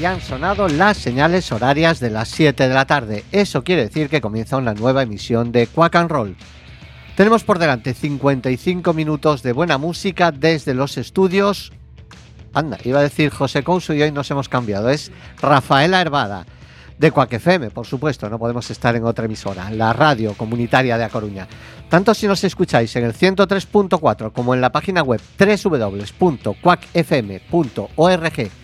Y han sonado las señales horarias de las 7 de la tarde. Eso quiere decir que comienza una nueva emisión de Quack and Roll. Tenemos por delante 55 minutos de buena música desde los estudios. Anda, iba a decir José Couso y hoy nos hemos cambiado. Es Rafaela Herbada de Quack FM, por supuesto, no podemos estar en otra emisora, la radio comunitaria de A Coruña. Tanto si nos escucháis en el 103.4 como en la página web www.quackfm.org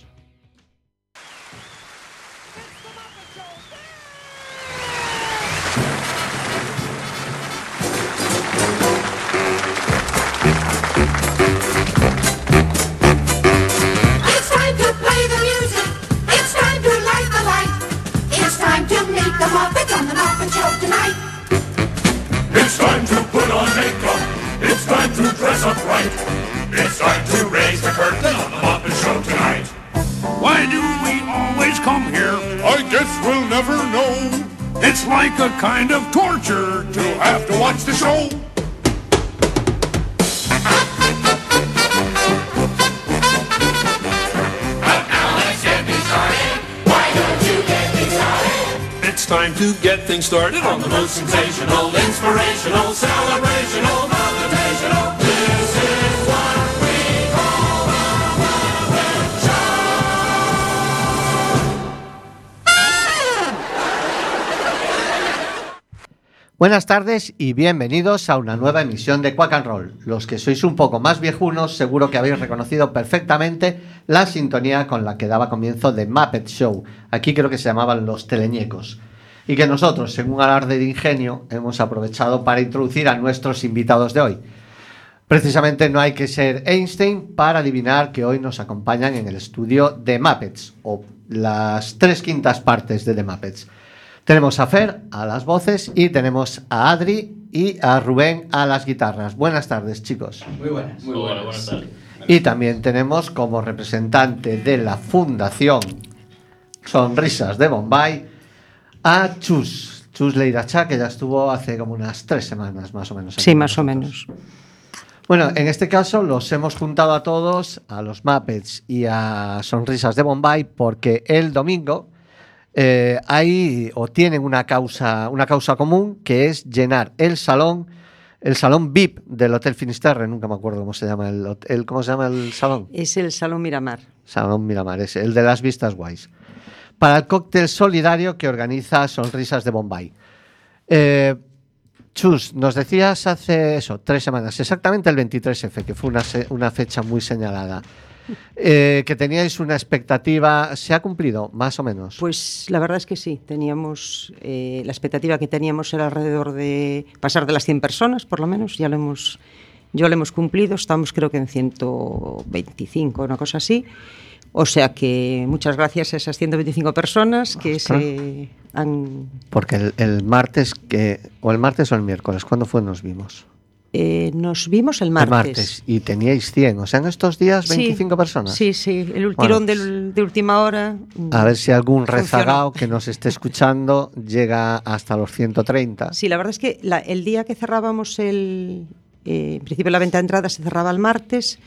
Tonight. It's time to put on makeup. It's time to dress up right. It's time to raise the curtain on the Muppet Show tonight. Why do we always come here? I guess we'll never know. It's like a kind of torture To have to watch the show. Buenas tardes y bienvenidos a una nueva emisión de Quack and Roll. Los que sois un poco más viejunos, seguro que habéis reconocido perfectamente la sintonía con la que daba comienzo The Muppet Show. Aquí creo que se llamaban los teleñecos. Y que nosotros, en un alarde de ingenio, hemos aprovechado para introducir a nuestros invitados de hoy. Precisamente no hay que ser Einstein para adivinar que hoy nos acompañan en el estudio de Muppets, o las tres quintas partes de The Muppets. Tenemos a Fer a las voces y tenemos a Adri y a Rubén a las guitarras. Buenas tardes, chicos. Muy buenas. Muy buenas. Y también tenemos como representante de la Fundación Sonrisas de Bombay a Chus, Chus Leiracha, que ya estuvo hace como unas tres semanas más o menos. Sí, más o menos. Bueno, en este caso los hemos juntado a todos, a los Muppets y a Sonrisas de Bombay, porque el domingo eh, hay o tienen una causa, una causa común que es llenar el salón, el salón VIP del Hotel Finisterre, nunca me acuerdo cómo se llama el, hot- el- ¿cómo se llama el salón? Es el Salón Miramar. Salón Miramar, es el de las vistas guays. Para el cóctel solidario que organiza Sonrisas de Bombay. Eh, Chus, nos decías hace eso, tres semanas, exactamente el 23F, que fue una, una fecha muy señalada, eh, que teníais una expectativa, ¿se ha cumplido más o menos? Pues la verdad es que sí, teníamos eh, la expectativa que teníamos era alrededor de pasar de las 100 personas, por lo menos, ya lo hemos, yo lo hemos cumplido, estamos creo que en 125, una cosa así. O sea que muchas gracias a esas 125 personas que Ostras. se han... Porque el, el martes, que, o el martes o el miércoles, ¿cuándo fue nos vimos? eh, nos vimos el El martes. martes, y teníais 100, o sea, en estos días Sí, 25 personas. Sí, sí, el Bueno. tirón de última hora. mm, A ver si algún Funcionó. rezagao que nos esté escuchando llega hasta los 130. Sí, la verdad es que la- el día que cerrábamos el. eh, en principio la venta de entradas se cerraba el martes,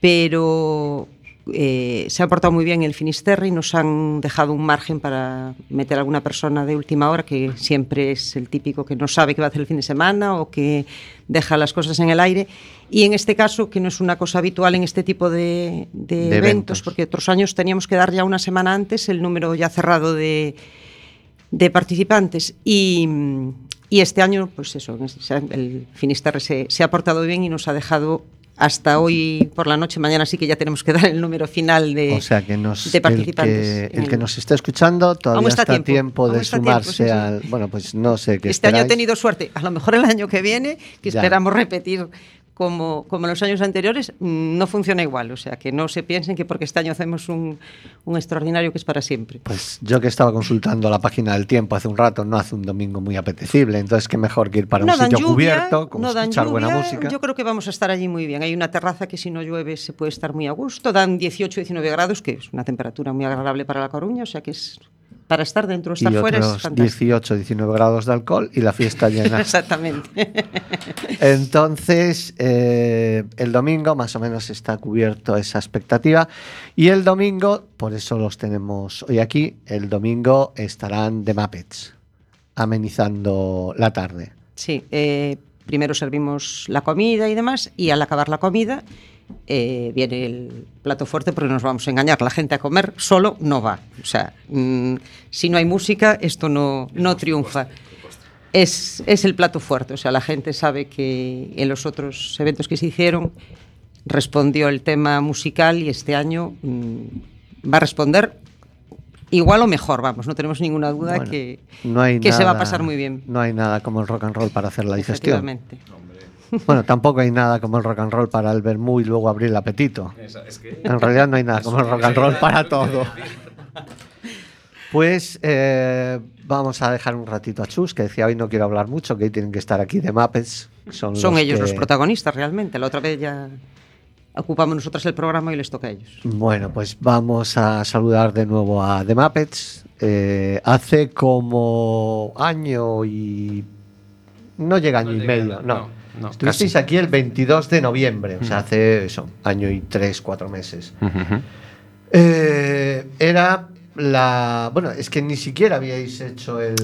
pero eh, se ha portado muy bien el Finisterre y nos han dejado un margen para meter a alguna persona de última hora, que siempre es el típico que no sabe qué va a hacer el fin de semana o que deja las cosas en el aire. Y en este caso, que no es una cosa habitual en este tipo de, de De eventos, eventos. porque otros años teníamos que dar ya una semana antes el número ya cerrado de, de participantes y, y este año, pues eso, el Finisterre se, se ha portado bien y nos ha dejado hasta hoy por la noche, mañana sí que ya tenemos que dar el número final de, o sea que nos, de el participantes. que, el que el- nos esté escuchando todavía Aún está está, tiempo, tiempo, de está tiempo, sumarse sí, sí. al. Bueno, pues no sé qué Este año he esperáis. tenido suerte, a lo mejor el año que viene, que Ya. esperamos repetir como, como en los años anteriores, mm, no funciona igual. O sea, que no se piensen que porque este año hacemos un, un extraordinario que es para siempre. Pues yo que estaba consultando la página del tiempo hace un rato, no hace un domingo muy apetecible, entonces qué mejor que ir para un dan sitio lluvia, cubierto, como no escuchar buena lluvia, música. Yo creo que vamos a estar allí muy bien. Hay una terraza que si no llueve se puede estar muy a gusto. Dan 18-19 grados, que es una temperatura muy agradable para La Coruña, o sea que es para estar dentro o estar y fuera es otros fantástico. 18, 19 grados de alcohol y la fiesta llena. Exactamente. Entonces, eh, el domingo más o menos está cubierto esa expectativa. Y el domingo, por eso los tenemos hoy aquí, el domingo estarán de Muppets, amenizando la tarde. Sí, eh, primero servimos la comida y demás, y al acabar la comida eh, viene el plato fuerte, porque no nos vamos a engañar, la gente a comer solo no va. O sea, mm, si no hay música, esto no, no triunfa. Es, es el plato fuerte, o sea, la gente sabe que en los otros eventos que se hicieron respondió el tema musical y este año mm, va a responder igual o mejor, vamos, no tenemos ninguna duda Bueno, que, no hay que se va a nada- pasar muy bien. No hay nada como el rock and roll para hacer la digestión. Efectivamente. Bueno, tampoco hay nada como el rock and roll para el vermú y luego abrir el apetito. En realidad no hay nada como el rock and roll para todo. Pues eh, vamos a dejar un ratito a Chus, que decía hoy no quiero hablar mucho, que hoy tienen que estar aquí de Muppets. Son, Son los ellos que- los protagonistas realmente. La otra vez ya ocupamos nosotras el programa y les toca a ellos. Bueno, pues vamos a saludar de nuevo a The Muppets. Eh, hace como año y... No llega año y medio, no, no. No, Estuvisteis casi. aquí el 22 de noviembre, o sea, hace eso, año y tres, cuatro meses. Eh, era la... Bueno, es que ni siquiera habíais hecho el,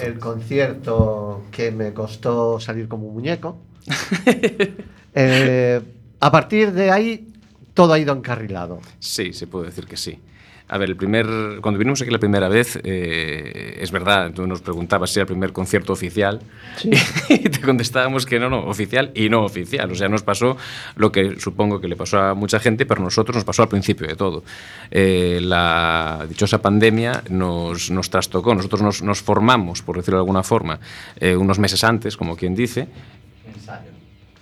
el concierto que me costó salir como un muñeco. Eh, a partir de ahí, todo ha ido encarrilado. Sí, se puede decir que sí. A ver, el primer, cuando vinimos aquí la primera vez, eh, es verdad, tú nos preguntabas si era el primer concierto oficial y te contestábamos que no, no, oficial y no oficial. O sea, nos pasó lo que supongo que le pasó a mucha gente, pero a nosotros nos pasó al principio de todo. Eh, la dichosa pandemia nos, nos trastocó. Nosotros nos, nos formamos, por decirlo de alguna forma, eh, unos meses antes, como quien dice.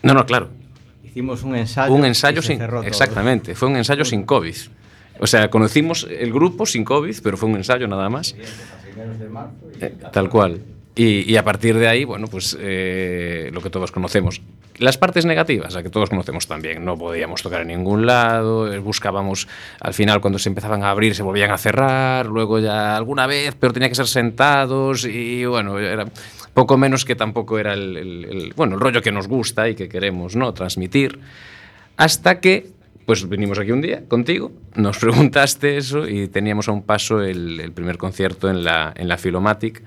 No, no, claro, Hicimos un ensayo. un y ensayo se sin. Exactamente, fue un ensayo sin COVID. O sea, conocimos el grupo sin COVID, pero fue un ensayo nada más. Eh, tal cual. Y, y a partir de ahí, bueno, pues eh, lo que todos conocemos. Las partes negativas, la que todos conocemos también. No podíamos tocar en ningún lado, eh, buscábamos, al final cuando se empezaban a abrir se volvían a cerrar, luego ya alguna vez, pero tenía que ser sentados y bueno, era poco menos que tampoco era el, el- el- bueno, el rollo que nos gusta y que queremos ¿no? transmitir. Hasta que, pues vinimos aquí un día contigo, nos preguntaste eso y teníamos a un paso el, el primer concierto en la, en la Filomatic,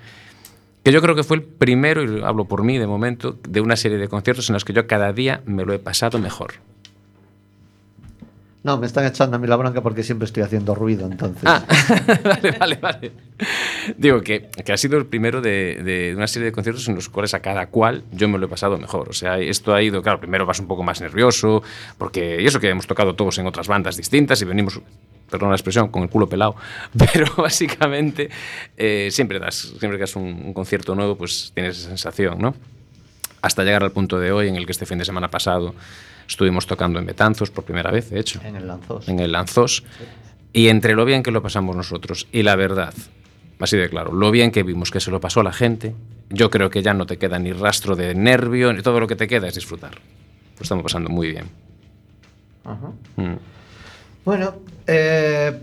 que yo creo que fue el primero, y hablo por mí de momento, de una serie de conciertos en los que yo cada día me lo he pasado mejor. No, me están echando a mí la bronca porque siempre estoy haciendo ruido, entonces. Ah, vale, vale, vale. Digo que, que ha sido el primero de, de una serie de conciertos en los cuales a cada cual yo me lo he pasado mejor. O sea, esto ha ido, claro, primero vas un poco más nervioso, porque y eso que hemos tocado todos en otras bandas distintas y venimos, perdón la expresión, con el culo pelado, pero básicamente eh, siempre das, siempre que das un, un concierto nuevo, pues tienes esa sensación, ¿no? Hasta llegar al punto de hoy en el que este fin de semana pasado estuvimos tocando en Betanzos por primera vez, de hecho En el Lanzos. en el Lanzós. Y entre lo bien que lo pasamos nosotros y la verdad, así de claro, lo bien que vimos que se lo pasó a la gente, yo creo que ya no te queda ni rastro de nervio, ni todo lo que te queda es disfrutar. Lo estamos pasando muy bien. Ajá. Mm. Bueno, eh,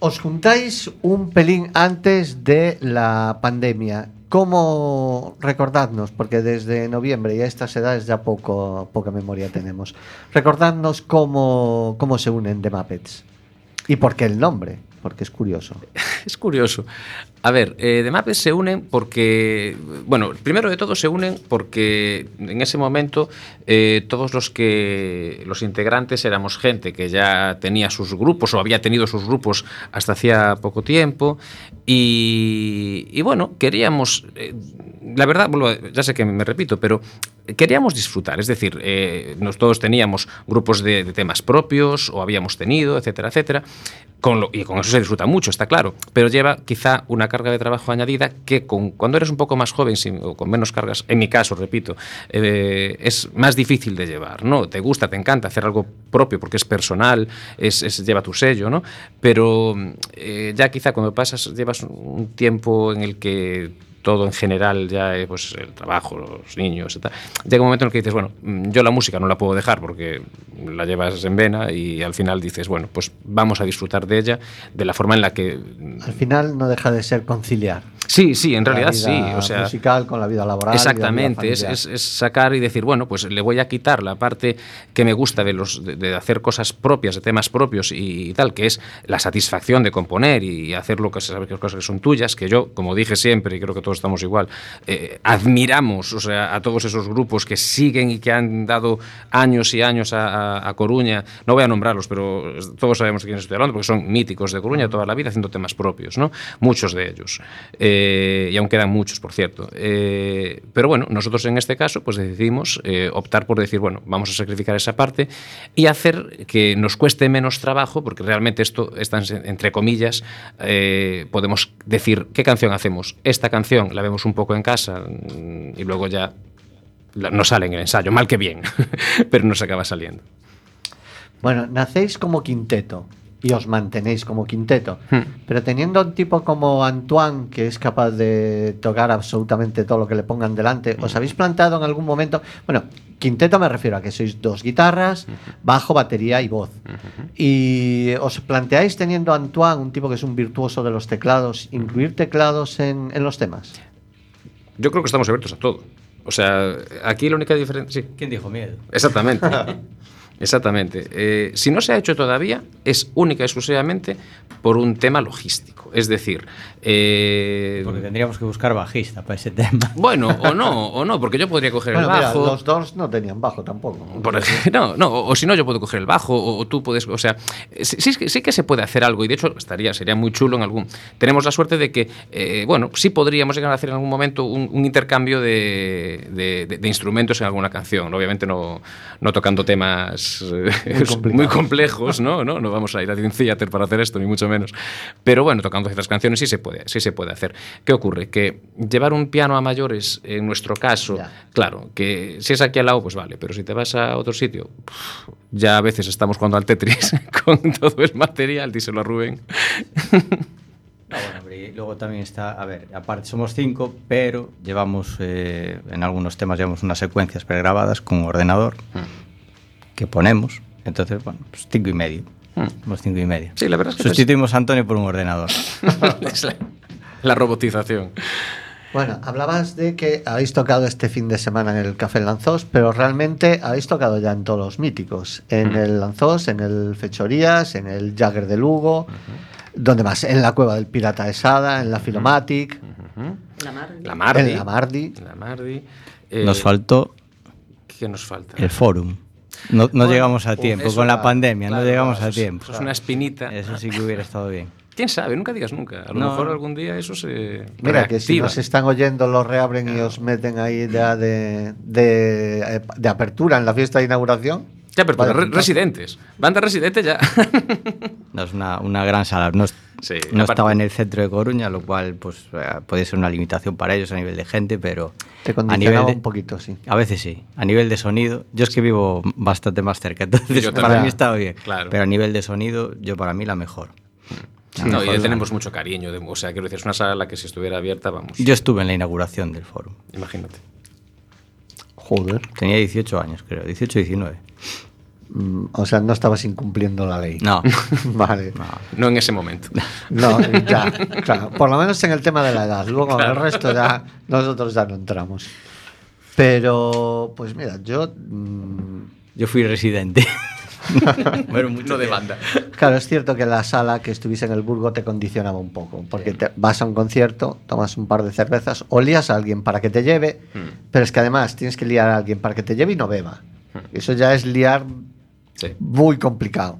os juntáis un pelín antes de la pandemia. ¿Cómo recordadnos? Porque desde noviembre y a estas edades ya poco, poca memoria tenemos. Recordadnos cómo, cómo se unen The Muppets. ¿Y por qué el nombre? Porque es curioso. Es curioso. A ver, eh, The Muppets se unen porque, bueno, primero de todo se unen porque en ese momento eh, todos los que los integrantes éramos gente que ya tenía sus grupos o había tenido sus grupos hasta hacía poco tiempo y, y bueno, queríamos, eh, la verdad, ya sé que me repito, pero queríamos disfrutar, es decir, eh, nos todos teníamos grupos de, temas propios o habíamos tenido, etcétera, etcétera, y con eso se disfruta mucho, está claro, pero lleva quizá una carga de trabajo añadida que con, cuando eres un poco más joven sin- o con menos cargas, en mi caso, repito, eh, es más difícil de llevar, ¿no? Te gusta, te encanta hacer algo propio porque es personal, es- lleva tu sello, ¿no? Pero eh, ya quizá cuando pasas, llevas un tiempo en el que todo en general ya eh, pues el trabajo, los niños y tal, llega un momento en el que dices, bueno, mm, yo la música no la puedo dejar porque la llevas en vena y al final dices, bueno, pues vamos a disfrutar de ella de la forma en la que Al final no deja de ser conciliar. Sí, sí, en la realidad vida sí. O sea, musical con la vida laboral. y la vida Exactamente, es, es- sacar y decir, bueno, pues le voy a quitar la parte que me gusta de, los, de, de hacer cosas propias, de temas propios y, tal, que es la satisfacción de componer y hacer lo que sabes que cosas que son tuyas, que yo, como dije siempre, y creo que todos estamos igual, eh, admiramos o sea, a todos esos grupos que siguen y que han dado años y años a, a- a Coruña. No voy a nombrarlos, pero todos sabemos de quiénes estoy hablando, porque son míticos de Coruña toda la vida haciendo temas propios, ¿no? Muchos de ellos. Eh, y aún quedan muchos, por cierto. Eh, pero bueno, nosotros en este caso pues decidimos eh, optar por decir, bueno, vamos a sacrificar esa parte y hacer que nos cueste menos trabajo, porque realmente esto está en- entre comillas, eh, podemos decir, ¿qué canción hacemos? Esta canción la vemos un poco en casa mm, y luego ya no sale en el ensayo, mal que bien, pero nos acaba saliendo. Bueno, nacéis como quinteto y os mantenéis como quinteto, Hmm. pero teniendo un tipo como Antoine que es capaz de tocar absolutamente todo lo que le pongan delante, ¿os habéis planteado en algún momento? Bueno, quinteto me refiero a que sois dos guitarras, bajo, batería y voz. ¿Y os planteáis teniendo a Antoine, un tipo que es un virtuoso de los teclados, incluir teclados en, en los temas? Yo creo que estamos abiertos a todo. O sea, aquí la única diferencia... Sí, ¿Quién dijo miedo? Exactamente. Exactamente. Eh, si no se ha hecho todavía, es única y exclusivamente por un tema logístico. Es decir, eh, Porque tendríamos que buscar bajista para ese tema. bueno, o no, o no, porque yo podría coger Bueno, el mira, bajo. los Doors no tenían bajo tampoco. Por no, no, o, o si no, yo puedo coger el bajo, o, o tú puedes, o sea, sí, sí, que- sí que se puede hacer algo, y de hecho estaría, sería muy chulo en algún. Tenemos la suerte de que, eh, bueno, sí podríamos llegar a hacer en algún momento un, un intercambio de, de- de- de instrumentos en alguna canción. Obviamente no, no tocando temas eh, muy, complejos, ¿no? ¿no? No vamos a ir a Dream Theater para hacer esto, ni mucho menos. Pero bueno, tocando ciertas canciones sí se puede, sí se puede hacer. ¿Qué ocurre? Que llevar un piano a mayores, en nuestro caso, Ya. Claro, que si es aquí al lado, pues vale, pero si te vas a otro sitio, ya a veces estamos jugando al Tetris con todo el material, díselo a Rubén. Bueno, y luego también está, a ver, aparte somos cinco, pero llevamos, eh, en algunos temas llevamos unas secuencias pregrabadas con un ordenador que ponemos. Entonces, bueno, pues cinco y medio. Somos cinco y medio. Sí, la verdad es que Sustituimos a Antonio por un ordenador. es la, la robotización. Bueno, hablabas de que habéis tocado este fin de semana en el Café Lanzós, pero realmente habéis tocado ya en todos los míticos. En el Lanzós, en el Fechorías, en el Jagger de Lugo. ¿Dónde más? En la Cueva del Pirata de Sada, en la Filomatic, La mar. La Mardi. en la Mardi. La Mardi. Eh, Nos faltó ¿Qué nos falta? el forum. No, no Bueno, llegamos a tiempo, con la claro, pandemia, claro, no llegamos claro, a tiempo. Eso es una espinita. Eso sí que hubiera estado bien. ¿Quién sabe? Nunca digas nunca. A lo No. mejor algún día eso se Mira, que si reactiva. nos están oyendo, los reabren y os meten ahí ya de, de, de apertura en la fiesta de inauguración. Ya, pero Vale, re- residentes. Banda residente ya. No, es una, una gran sala. No, es- Sí, no aparte- estaba en el centro de Coruña, lo cual pues eh, puede ser una limitación para ellos a nivel de gente, pero Te a nivel de, un poquito, sí. A veces sí. A nivel de sonido, yo es que vivo bastante más cerca, entonces Yo para mí estaba bien. Claro. Pero a nivel de sonido, yo para mí la mejor. La no, mejor y le tenemos mucho cariño. de- o sea, quiero decir, es una sala a la que si estuviera abierta, vamos. Yo estuve en la inauguración del foro. Imagínate. Joder. Tenía 18 años, creo, 18 19. O sea, no estabas incumpliendo la ley. No. Vale. no. No en ese momento. No, ya, claro. Por lo menos en el tema de la edad. Luego en el resto ya nosotros ya no entramos. Pero, pues mira, yo. mm, Yo fui residente. Bueno, mucho no de banda. Claro, es cierto que la sala que estuviese en el Burgo te condicionaba un poco, porque te vas a un concierto, tomas un par de cervezas, o lías a alguien para que te lleve, pero es que además tienes que liar a alguien para que te lleve y no beba. Eso ya es liar Muy complicado.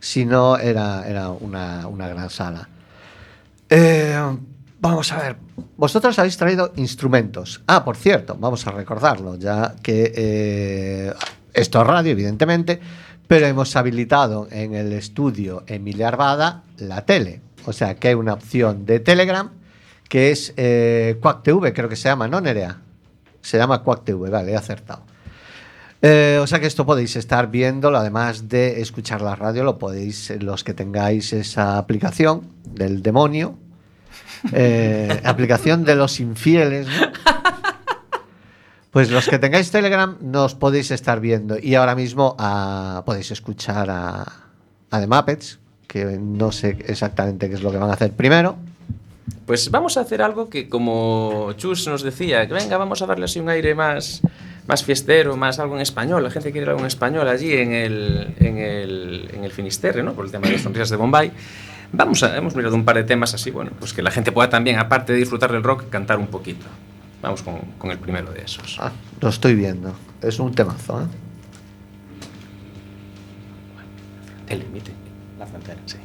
Si no, era, era una, una gran sala. Eh, vamos a ver. Vosotros habéis traído instrumentos. Ah, por cierto, vamos a recordarlo, ya que eh, esto es radio, evidentemente, pero hemos habilitado en el estudio Emilia Arbada la tele. O sea, que hay una opción de Telegram que es eh, Quack TV, creo que se llama, ¿no, Nerea? Se llama Quack TV, vale, he acertado. Eh, o sea que esto podéis estar viéndolo, además de escuchar la radio, lo podéis, los que tengáis esa aplicación del demonio, Eh, aplicación de los infieles. ¿no? Pues los que tengáis Telegram nos podéis estar viendo y ahora mismo ah, podéis escuchar a, a The Muppets, que no sé exactamente qué es lo que van a hacer primero. Pues vamos a hacer algo que como Chus nos decía, que venga, vamos a darle así un aire más, más fiestero, más algo en español. La gente quiere algo en español allí en el, en el, en el Finisterre, ¿no? Por el tema de las sonrisas de Bombay. Vamos a, hemos mirado un par de temas así, bueno, pues que la gente pueda también, aparte de disfrutar del rock, cantar un poquito. Vamos con, con el primero de esos. Ah, lo estoy viendo. Es un temazo, ¿eh? El límite. La frontera. Sí.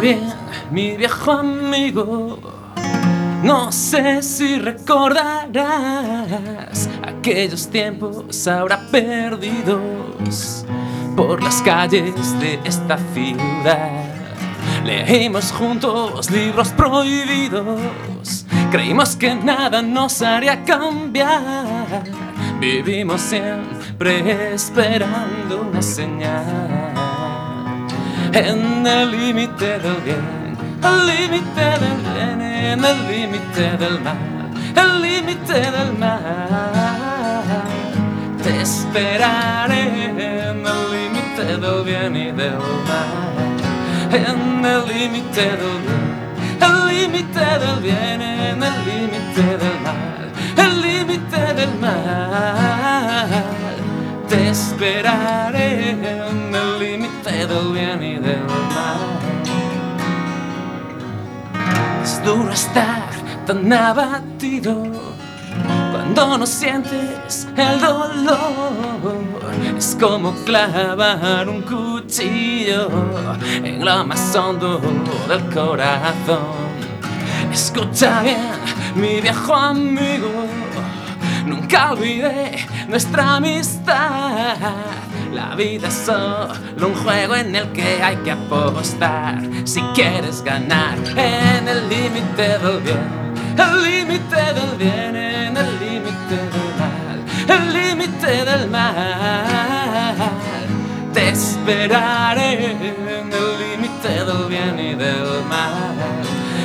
Bien, mi viejo amigo. No sé si recordarás aquellos tiempos ahora perdidos por las calles de esta ciudad. Leímos juntos libros prohibidos, creímos que nada nos haría cambiar. Vivimos siempre esperando una señal en el límite del bien, el límite del bien, en el límite del mal, el límite del mal. Te esperaré en el límite del bien y del mal, en el límite del bien, el límite del bien, en el límite del mal, el límite del mal. Te esperaré en el límite del bien y del mal. Es duro estar tan abatido cuando no sientes el dolor. Es como clavar un cuchillo en lo más hondo del corazón. Escucha bien, mi viejo amigo. Nunca olvidé nuestra amistad. La vida es solo un juego en el que hay que apostar. Si quieres ganar en el límite del bien, el límite del bien, en el límite del mal, el límite del mal. Te esperaré en el límite del bien y del mal,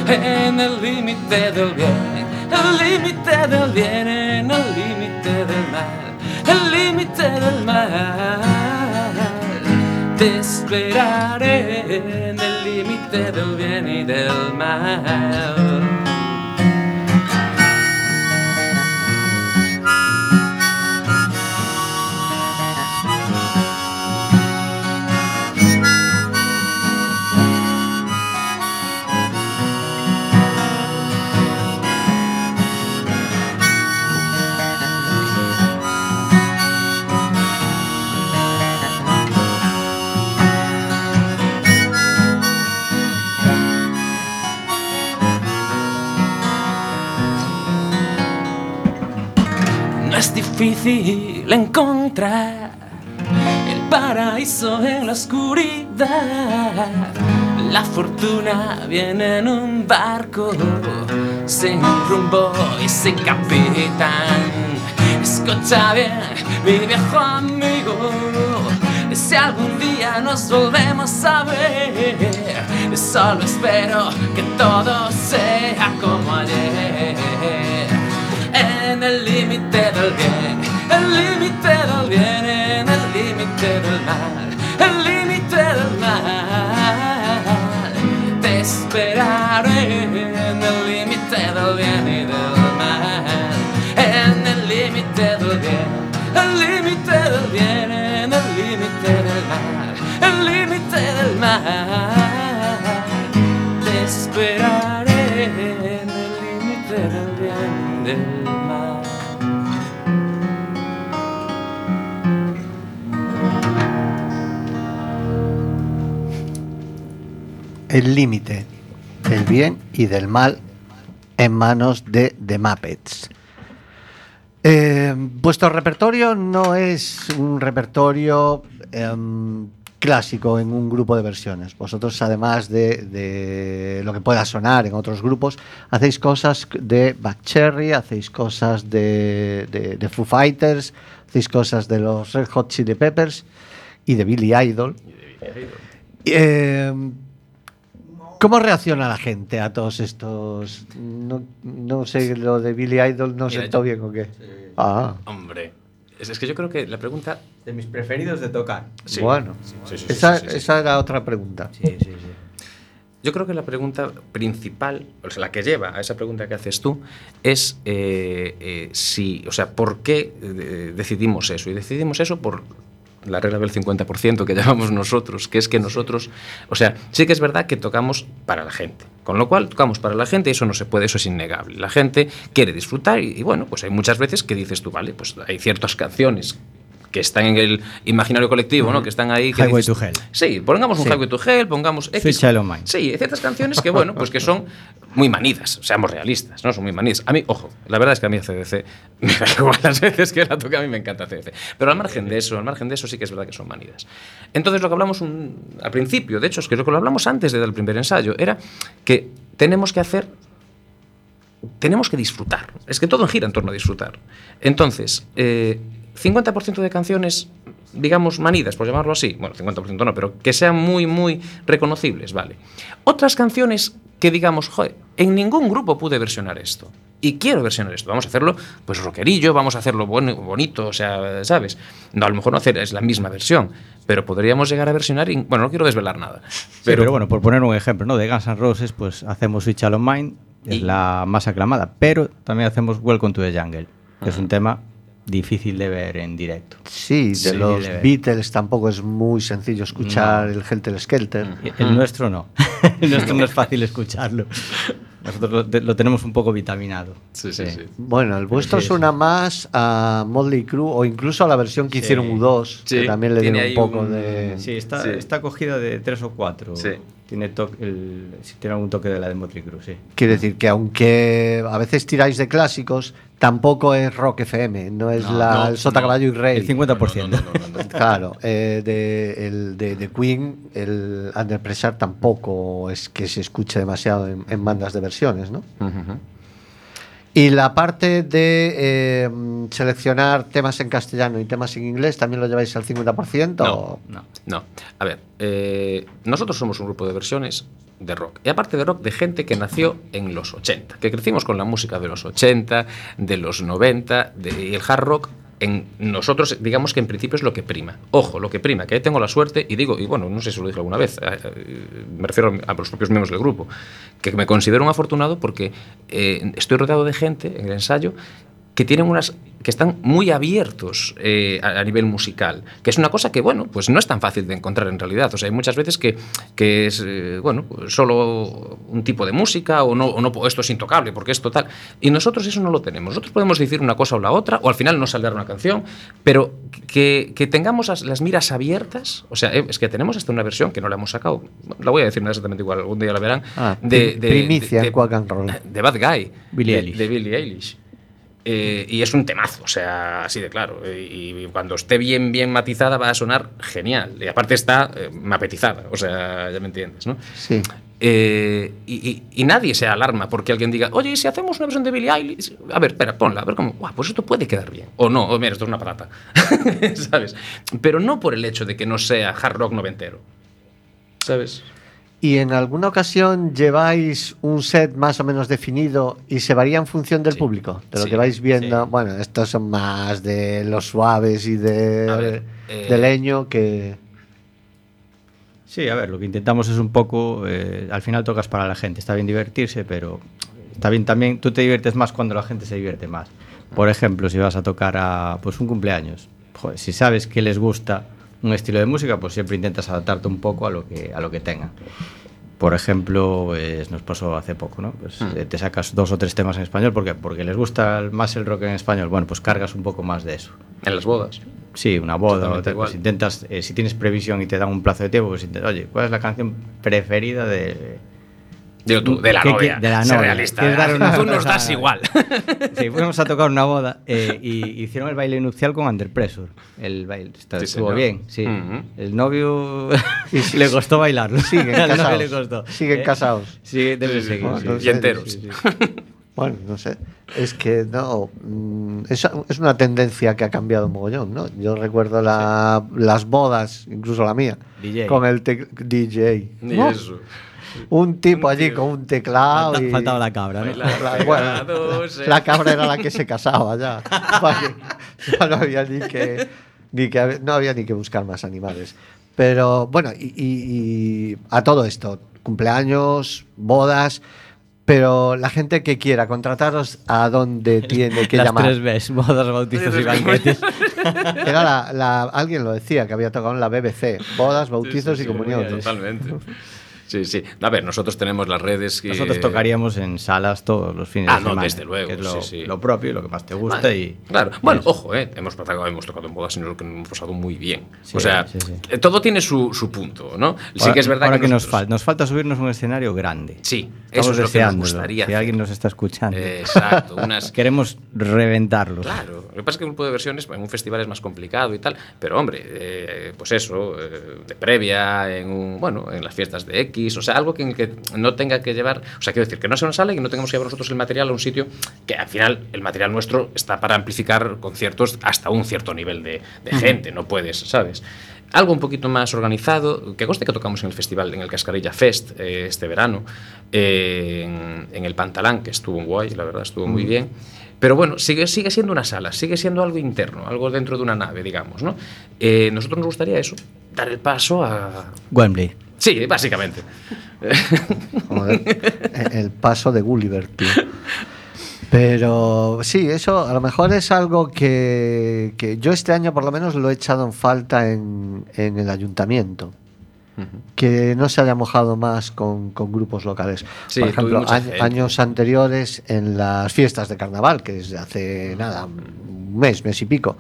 en el límite del bien, el límite del bien, en el límite del mal, el límite del mal. Te esperaré en el límite del bien y del mal. Difícil encontrar el paraíso en la oscuridad. La fortuna viene en un barco sin rumbo y sin capitán. Escucha bien, mi viejo amigo. Si algún día nos volvemos a ver, solo espero que todo sea como ayer en el límite del bien, el límite del bien, en el límite del mal, el límite del mal. Te esperaré en el límite del bien y del mal, en el límite del bien, el límite del bien, en el límite del mal, el límite del mal. Te esperaré en el límite del bien del el límite del bien y del mal en manos de The Muppets. Eh, vuestro repertorio no es un repertorio em, clásico en un grupo de versiones. Vosotros, además de, de lo que pueda sonar en otros grupos, hacéis cosas de Cherry, hacéis cosas de, de, de Foo Fighters, hacéis cosas de los Red Hot Chili Peppers y de Billy Idol. Eh, ¿Cómo reacciona la gente a todos estos? No, no sé, lo de Billy Idol no Mira, sé yo- bien o qué. Ah, Hombre, es, es que yo creo que la pregunta... De mis preferidos de tocar. Sí. bueno. Sí, sí, sí, esa, sí, sí, sí. esa era otra pregunta. Sí, sí, sí. Yo creo que la pregunta principal, o sea, la que lleva a esa pregunta que haces tú, es eh, eh, si, o sea, ¿por qué eh, decidimos eso? Y decidimos eso por la regla del 50% que llamamos nosotros, que es que nosotros, o sea, sí que es verdad que tocamos para la gente, con lo cual tocamos para la gente y eso no se puede, eso es innegable. La gente quiere disfrutar y, y bueno, pues hay muchas veces que dices tú, vale, pues hay ciertas canciones que están en el imaginario colectivo, ¿no? Que están ahí. Que Highway dices- to Hell. Sí, pongamos un Sí. Highway to Hell, pongamos X. Mine. Sí, hay ciertas canciones que, bueno, pues que son muy manidas, seamos realistas, ¿no? Son muy manidas. A mí, ojo, la verdad es que a mí CDC, me las veces que la toca, a mí me encanta CDC. Pero al margen de eso, al margen de eso sí que es verdad que son manidas. Entonces lo que hablamos un- al principio, de hecho, es que lo que lo hablamos antes de dar el primer ensayo, era que tenemos que hacer tenemos que disfrutar. Es que todo gira en torno a disfrutar. Entonces, eh, 50% de canciones, digamos, manidas, por llamarlo así, bueno, 50% no, pero que sean muy, muy reconocibles, vale. Otras canciones que digamos, joder, en ningún grupo pude versionar esto. Y quiero versionar esto. Vamos a hacerlo, pues, rockerillo, vamos a hacerlo bueno, bonito, o sea, ¿sabes? No, a lo mejor no hacer es la misma versión, pero podríamos llegar a versionar, y, bueno, no quiero desvelar nada. Pero, pero bueno, por poner un ejemplo, ¿no? De Guns N' Roses, pues hacemos Switch on Mine, es Y- la más aclamada, pero también hacemos Welcome to the Jungle, que es un tema difícil de ver en directo. Sí, de Sí, los de. Beatles tampoco es muy sencillo escuchar el Helter Skelter. El nuestro no. el nuestro no es fácil escucharlo. Nosotros lo, lo tenemos un poco vitaminado. Sí, sí, sí. Bueno, el vuestro sí, sí. suena más a Motley Crue o incluso a la versión que Sí. hicieron U2, que también le dio un poco un- de... Sí, está, Sí. está cogida de tres o cuatro. Sí. Tiene, to- el, tiene algún toque de la de Motley Crue, sí. Quiere decir que aunque a veces tiráis de clásicos, tampoco es rock FM, no es No, la, no, el Sota no. Caballo y Rey. El 50%. No, no, no, no, no. Claro, eh, de, el de, de Queen, el Under Pressure tampoco es que se escuche demasiado en, en bandas de versiones, ¿no? Ujú. Y la parte de eh, seleccionar temas en castellano y temas en inglés, ¿también lo lleváis al 50%? No, o- No. No, a ver, eh, nosotros somos un grupo de versiones de rock. Y aparte de rock, de gente que nació en los 80, que crecimos con la música de los 80, de los 90, de, y el hard rock. En nosotros, digamos que en principio es lo que prima. Ojo, lo que prima, que ahí tengo la suerte, y digo, y bueno, no sé si lo dije alguna vez, eh, eh, me refiero a los propios miembros del grupo, que me considero un afortunado porque eh, estoy rodeado de gente en el ensayo que tienen unas que están muy abiertos eh, a, a nivel musical, que es una cosa que, bueno, pues no es tan fácil de encontrar en realidad. O sea, hay muchas veces que, que es, eh, bueno, solo un tipo de música o no, o no, esto es intocable porque es total. Y nosotros eso no lo tenemos. Nosotros podemos decir una cosa o la otra, o al final no saldrá una canción, pero que, que tengamos las, las miras abiertas, o sea, eh, es que tenemos hasta una versión que no la hemos sacado, la voy a decir exactamente igual, algún día la verán, Ah, de, de- primicia de- Bad Guy, Billie de Billie Eilish. Eh, y es un temazo, o sea, así de claro. Eh, Y, cuando esté bien, bien matizada va a sonar genial. Y aparte está eh, mapetizada, o sea, ya me entiendes, ¿no? Sí. Eh, y, y- y nadie se alarma porque alguien diga, oye, ¿y si hacemos una versión de Billie Eilish? A ver, espera, ponla, a ver cómo. Guau, pues esto puede quedar bien. O no, o mira, esto es una patata. ¿Sabes? Pero no por el hecho de que no sea hard rock noventero. ¿Sabes? ¿Y en alguna ocasión lleváis un set más o menos definido y se varía en función del Sí. público? De lo Sí, que vais viendo. sí. Bueno, estos son más de los suaves y de, ver, eh, de leño que. Sí, a ver, lo que intentamos es un poco, eh, al final tocas para la gente, está bien divertirse, pero está bien también, tú te diviertes más cuando la gente se divierte más. Por ejemplo, si vas a tocar a pues un cumpleaños, joder, si sabes que les gusta un estilo de música, pues siempre intentas adaptarte un poco a lo que, a lo que tengan. Por ejemplo, pues, nos pasó hace poco, ¿no? Pues eh, te sacas dos o tres temas en español, ¿por qué? Porque les gusta más el rock en español. Bueno, pues cargas un poco más de eso. En las bodas. Sí, una boda. O tal, pues intentas, eh, si tienes previsión y te dan un plazo de tiempo, pues intentas, oye, ¿cuál es la canción preferida de. Digo tú, de la ¿Qué- qué- novia. de la novia. realista. ¿Quieres dar una Tú nos das igual. Sí, fuimos a tocar una boda eh, y hicieron el baile nupcial con Under Pressure. El baile está- Sí, estuvo señor. bien, sí. El novio le costó bailarlo. Siguen casados. le costó. Siguen Eh, casados. Sí, debe Sí, sí, seguir. bueno, sí. no Y enteros. Sí, sí. Bueno, no sé. Es que no. mm, Es, es una tendencia que ha cambiado un mogollón, ¿no? Yo recuerdo la- las bodas, incluso la mía, DJ. con el DJ. Ni ¿no? eso. Un tipo Un allí tío. con un teclado. Falta- y- faltaba la cabra, ¿no? La, bueno, pegados, la cabra era la que se casaba ya. No había ni que, ni que hab- no había ni que buscar más animales. Pero bueno, y, y- y a todo esto, cumpleaños, bodas, pero la gente que quiera contrataros, ¿a dónde tiene que Las llamar? tres Bs, bodas, bautizos y banquetes. Era la, la- alguien lo decía, que había tocado en la BBC, bodas, bautizos Sí, y sí, comuniones. Totalmente. Sí, sí. A ver, nosotros tenemos las redes que... Nosotros tocaríamos en salas todos los fines Ah, de no, semana. desde luego, que es lo, sí, sí. lo propio, lo que más te gusta Vale, y... Claro. Bueno, ojo, eh, hemos, tocado, hemos tocado en bodas lo que hemos pasado muy bien. Sí, o sea, eh, todo tiene su, su punto, ¿no? Sí Ahora- que es verdad ahora que, nos, nosotros- falta, nos falta subirnos a un escenario grande. Sí, Estamos eso es lo que nos gustaría Si hacer. alguien nos está escuchando. Exacto, unas... Queremos reventarlos. Claro, lo que pasa es que un grupo de versiones en un festival es más complicado y tal, pero hombre, eh, pues eso, eh, de previa, en un, bueno, en las fiestas de X, o sea, algo que, en que no tenga que llevar, o sea, quiero decir, que no sea una sala y que no tengamos que llevar nosotros el material a un sitio que al final el material nuestro está para amplificar conciertos hasta un cierto nivel de, de gente, no puedes, ¿sabes? Algo un poquito más organizado, que conste que tocamos en el festival, en el Cascarilla Fest eh, este verano, eh, en, en el Pantalán, que estuvo guay, la verdad, estuvo muy bien. Pero bueno, sigue, sigue siendo una sala, sigue siendo algo interno, algo dentro de una nave, digamos, ¿no? Eh, nosotros nos gustaría eso, dar el paso a... Wembley. Sí, básicamente. Joder, el paso de Gulliver, tío. Pero sí, eso a lo mejor es algo que, que yo este año por lo menos lo he echado en falta en, en el ayuntamiento. Que no se haya mojado más con, con grupos locales. Sí, por ejemplo, años anteriores en las fiestas de carnaval, que desde hace nada, un mes, mes y pico,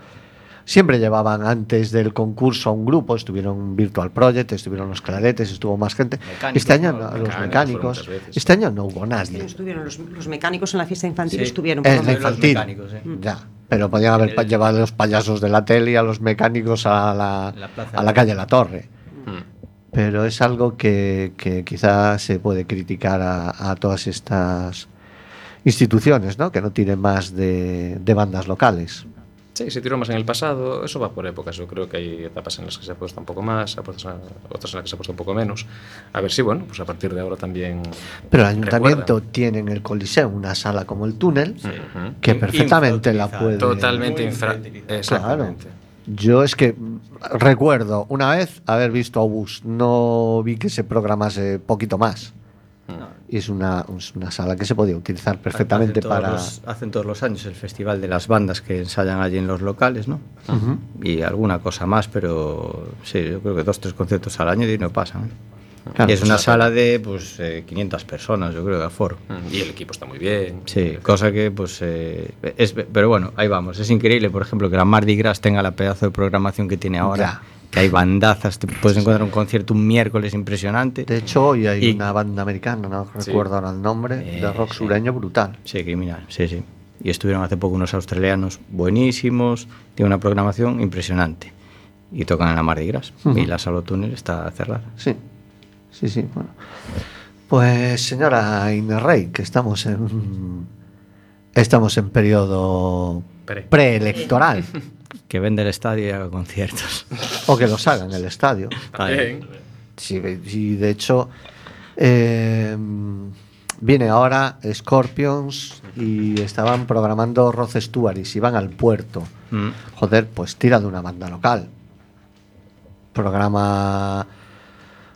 siempre llevaban antes del concurso a un grupo, estuvieron Virtual Project, estuvieron los claretes, estuvo más gente. Mecánicos, este año ¿no? Los mecánicos veces. Este año no hubo nadie. Estuvieron los, los mecánicos en la fiesta infantil, Sí. estuvieron. lo la los infantil. mecánicos, ¿eh? Ya. Pero podían haber llevado a los payasos de la tele y a los mecánicos a la, a la- calle La Torre. Mm. Pero es algo que, que quizás se puede criticar a, a todas estas instituciones, ¿no? Que no tienen más de, de bandas locales. Sí, se tiró más en el pasado, eso va por épocas. Yo creo que hay etapas en las que se ha puesto un poco más, otras en las que se ha puesto un poco menos. A ver si, bueno, pues a partir de ahora también. Pero el ayuntamiento recuerdan. tiene en el Coliseo una sala como el túnel que In- perfectamente la puede. Totalmente infra. infrautilizado. Claro. Exactamente. Yo es que recuerdo una vez haber visto a Obús, no vi que se programase poquito más. Y es una, es una sala que se podía utilizar perfectamente hacen para. los- hacen todos los años el festival de las bandas que ensayan allí en los locales, ¿no? Y alguna cosa más, pero sí, yo creo que dos, tres conciertos al año y no pasan. ¿eh? Claro, y es pues, una sala de pues eh, 500 personas, yo creo, de aforo. Y el equipo está muy bien. Sí, cosa que pues es, pero bueno, ahí vamos, es increíble, por ejemplo, que la Mardi Gras tenga la pedazo de programación que tiene ahora, Ya. Que hay bandazas, te puedes encontrar un concierto un miércoles impresionante. De hecho, hoy hay Y- una banda americana, no Sí. recuerdo ahora el nombre, de Eh, rock sí. sureño brutal. Sí, criminal, sí, sí. Y estuvieron hace poco unos australianos buenísimos, tiene una programación impresionante. Y tocan en la Mardi Gras. Ujú. Y la Salo Túnel está cerrada. Sí, sí, sí. Bueno. Pues, señora Inés Rey, que estamos en. Estamos en periodo Pre. Que vende el estadio y haga conciertos. o que los hagan en el estadio. También. Sí, sí, de hecho, eh, viene ahora Scorpions y estaban programando Rod Stewart y se iban al puerto. Mm. Joder, pues tira de una banda local. Programa.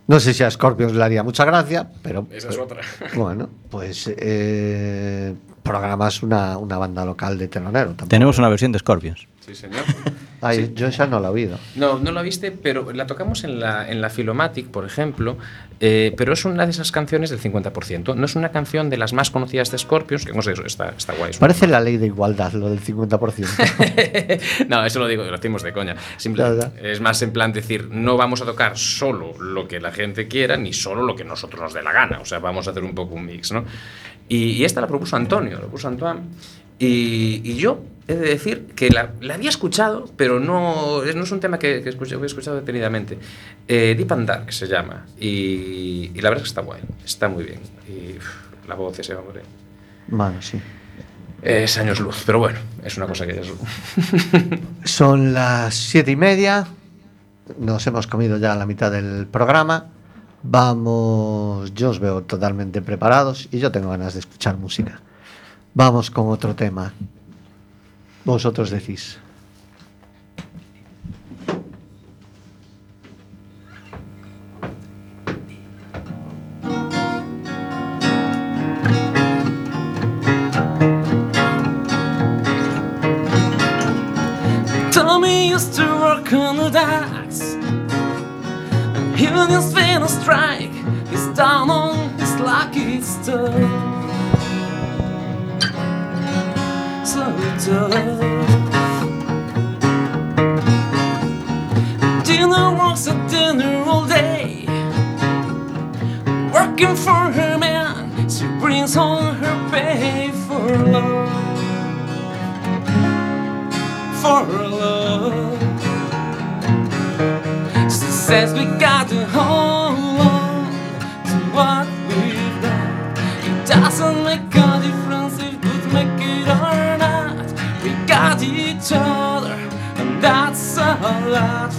No sé si a Scorpions le haría mucha gracia, pero. Esa es otra. Bueno, pues. eh, programas una, una banda local de telonero. tampoco. Tenemos una versión de Scorpions. Sí, señor. Ay, Yo esa no la he oído. No, no la viste, pero la tocamos en la, en la Filomatic, por ejemplo, eh, pero es una de esas canciones del 50%. No es una canción de las más conocidas de Scorpions, que no sé, está, está guay. Parece la ley de igualdad, lo del 50%. no, eso lo digo, lo decimos de coña. Simple-. Es más en plan decir, no vamos a tocar solo lo que la gente quiera, ni solo lo que nosotros nos dé la gana. O sea, vamos a hacer un poco un mix, ¿no? Y, y esta la propuso Antonio, la propuso Antoine. Y, y yo he de decir que la, la había escuchado, pero no, no es un tema que, que escuché- había escuchado detenidamente. Eh, Deep and Dark se llama. Y, y la verdad es que está guay, está muy bien. Y la voz de ese hombre Bueno, sí. es años luz, pero bueno, es una cosa que ya es... Son las siete y media. Nos hemos comido ya la mitad del programa. Vamos, yo os veo totalmente preparados y yo tengo ganas de escuchar música. Vamos con otro tema. Vosotros decís. Tommy used to work on the docks. Union's been strike. He's down on his lucky stuff. So tough. Dinner works at dinner all day. Working for her man, she brings home her pay for love for love. Says we got to hold on to what we've done. It doesn't make a difference if we make it or not. We got each other, and that's a lot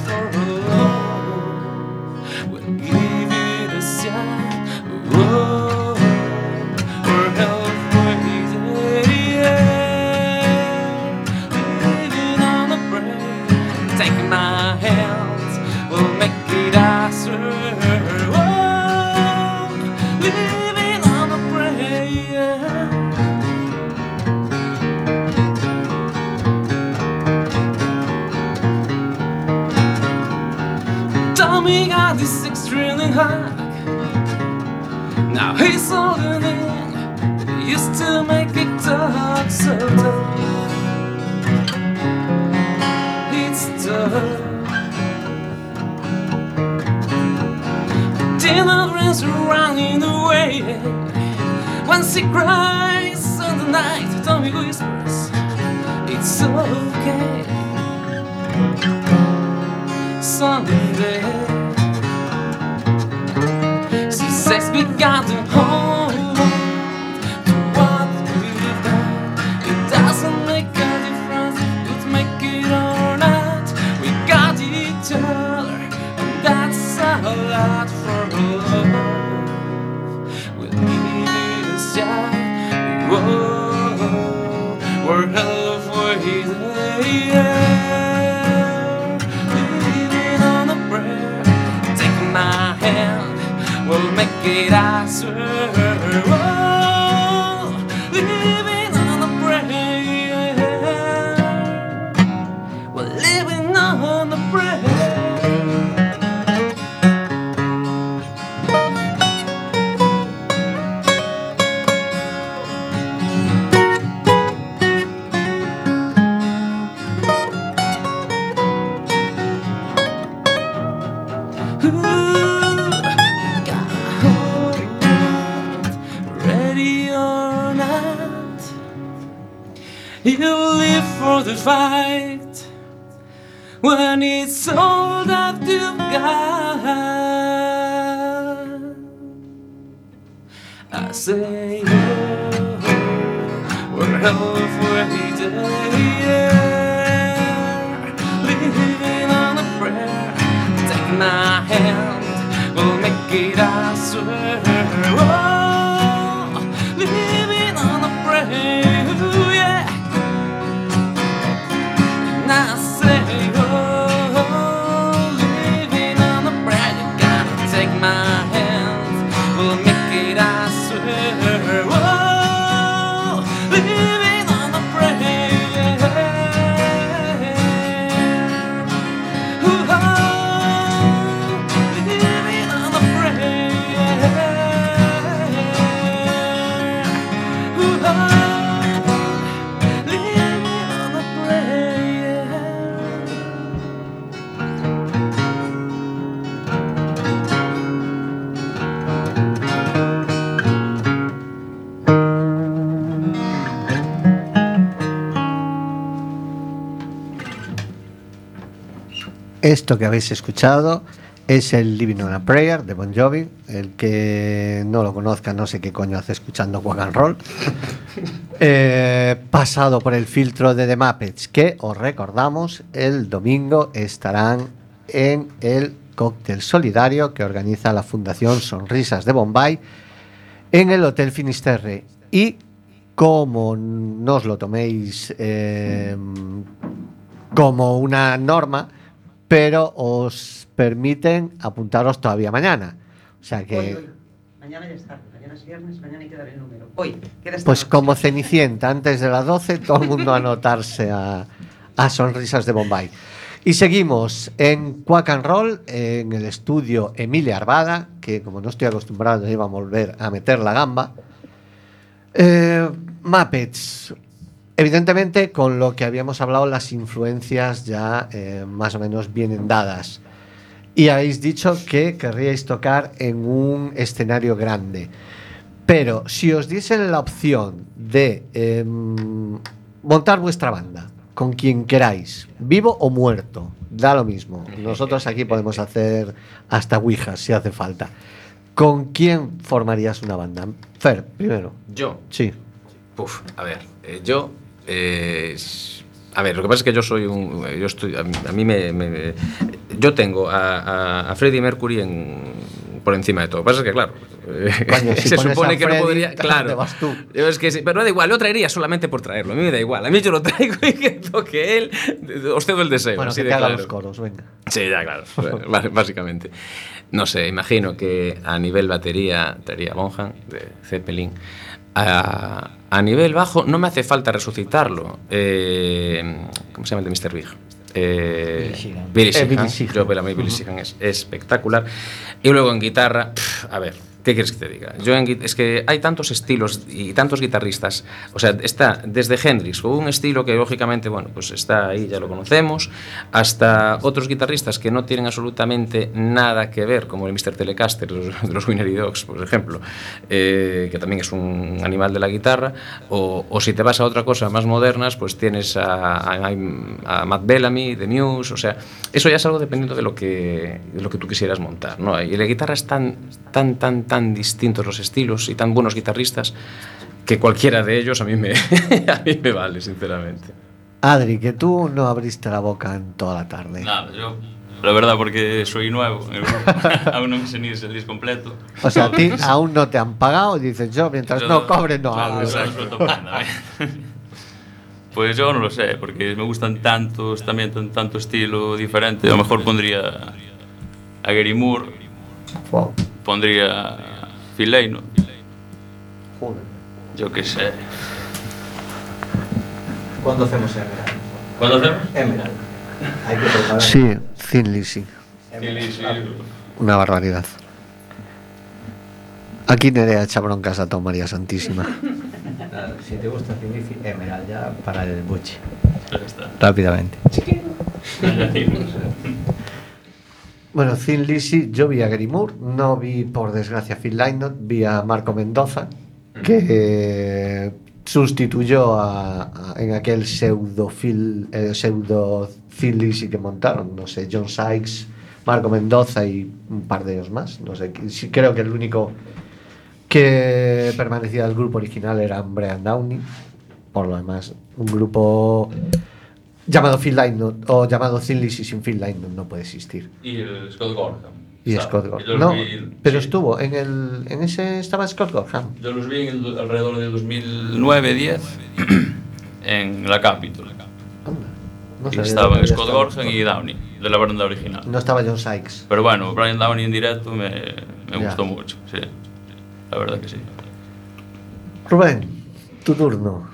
fight Esto que habéis escuchado es el Living on a Prayer de Bon Jovi. El que no lo conozca, no sé qué coño hace escuchando Rock and Roll. Eh, pasado por el filtro de The Muppets, que os recordamos, el domingo estarán en el cóctel solidario que organiza la Fundación Sonrisas de Bombay en el Hotel Finisterre. Y como no os lo toméis eh, como una norma, pero os permiten apuntaros todavía mañana. O sea que, Mañana ya es tarde, mañana es viernes, mañana hay que dar el número. Hoy, queda pues noche. como Cenicienta, antes de las 12, todo el mundo a anotarse a, a Sonrisas de Bombay. Y seguimos en Quack and Roll, en el estudio Emilia Arbada, que como no estoy acostumbrado, iba a volver a meter la gamba. Eh, Muppets. Evidentemente, con lo que habíamos hablado, las influencias ya eh, más o menos vienen dadas. Y habéis dicho que querríais tocar en un escenario grande. Pero si os diesen la opción de em, montar vuestra banda con quien queráis, vivo o muerto, da lo mismo. Nosotros aquí podemos hacer hasta ouijas si hace falta. ¿Con quién formarías una banda? Fer, primero. Yo, Sí. Puf, a ver, eh, yo. Eh, a ver, lo que pasa es que yo soy un. Yo estoy. A mí, a mí me, me- Yo tengo a, a, a Freddie Mercury en, por encima de todo. Lo que pasa es que, claro. Coño, si se supone que no Freddie, podría. ¿dónde Claro. vas tú? Yo es que pero da igual, lo traería solamente por traerlo. A mí me da igual. A mí yo lo traigo y que toque él. Os cedo el deseo. Bueno, así que de te claro. los coros, venga. Sí, ya, claro. Vale, Básicamente. no sé, imagino que a nivel batería estaría Bonham de Zeppelin. A, a, nivel bajo no me hace falta resucitarlo. Eh, ¿Cómo se llama el de Mr. Big? Eh, Billy Sheehan. Billy eh, Sheehan. Yo para mí Billy Sheehan es espectacular. Y luego en guitarra, pff, a ver, ¿Qué quieres que te diga? Yo en, es que hai tantos estilos e tantos guitarristas. O sea, está desde Hendrix, con un estilo que lógicamente, bueno, pues está ahí, ya lo conocemos, hasta otros guitarristas que no tienen absolutamente nada que ver, como el Mr. Telecaster los, de los Winery Dogs, por ejemplo, eh, que también es un animal de la guitarra, o, o si te vas a otra cosa más modernas, pues tienes a, a, a Matt Bellamy, de Muse, o sea, eso ya es algo dependiendo de lo que, de lo que tú quisieras montar, ¿no? Y la guitarra es tan, tan, tan, tan distintos los estilos y tan buenos guitarristas que cualquiera de ellos a mí me, a mí me vale, sinceramente. Adri, que tú no abriste la boca en toda la tarde. Nada, yo, la verdad, porque soy nuevo grupo, aún no me sé ni el disco completo. O sea, a ti aún no te han pagado dices yo, mientras Yo no cobre, no claro, hablo. Pues yo no lo sé, porque me gustan tantos, también tan- tanto estilo diferente. A lo mejor pondría a Gary Moore, Wow. pondría a Phil Lynott, Joder. yo qué sé. ¿Cuándo hacemos Emerald? ¿Cuándo hacemos? Emerald. Hay que preparar. Sí, Thin Lizzy. Una barbaridad. Aquí Nerea echa broncas a todo María Santísima. Si te gusta Cindici, Emerald ya para el buche. Rápidamente. Bueno, Thin Lizzy, yo vi a Gary Moore, no vi por desgracia a Phil Lynott, vi a Marco Mendoza, que eh, sustituyó a, a- en aquel pseudo Phil, eh, pseudo Thin Lizzy que montaron, no sé, John Sykes, Marco Mendoza y un par de ellos más, no sé, creo que el único que permanecía del grupo original era Brian Downey, por lo demás, un grupo llamado Phil Lynott o llamado Thin Lizzy sin Phil Lynott no puede existir. Y el Scott Gorham. Y ¿sabes? Scott Gorham. No, vi- pero sí. estuvo en el en ese estaba Scott Gorham. Yo los vi en el- alrededor de 2009-10 en la Capitol. No Y estaban Scott Gorham y Downey, de la banda original. No estaba John Sykes. Pero bueno, Brian Downey en directo me, me gustó mucho, sí. La verdad que sí. Rubén, tu turno.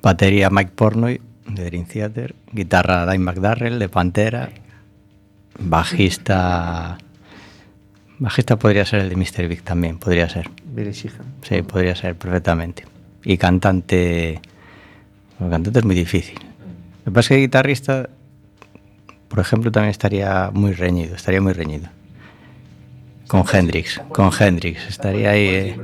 Batería Mike Pornoy de Dream Theater. Guitarra Dime McDarrell de Pantera. Bajista. Bajista podría ser el de Mr. Big también, podría ser. Sí, podría ser perfectamente. Y cantante. El cantante es muy difícil. Lo que pasa es que guitarrista, por ejemplo, también estaría muy reñido. Estaría muy reñido. Con Hendrix. Con Hendrix. Estaría ahí. eh.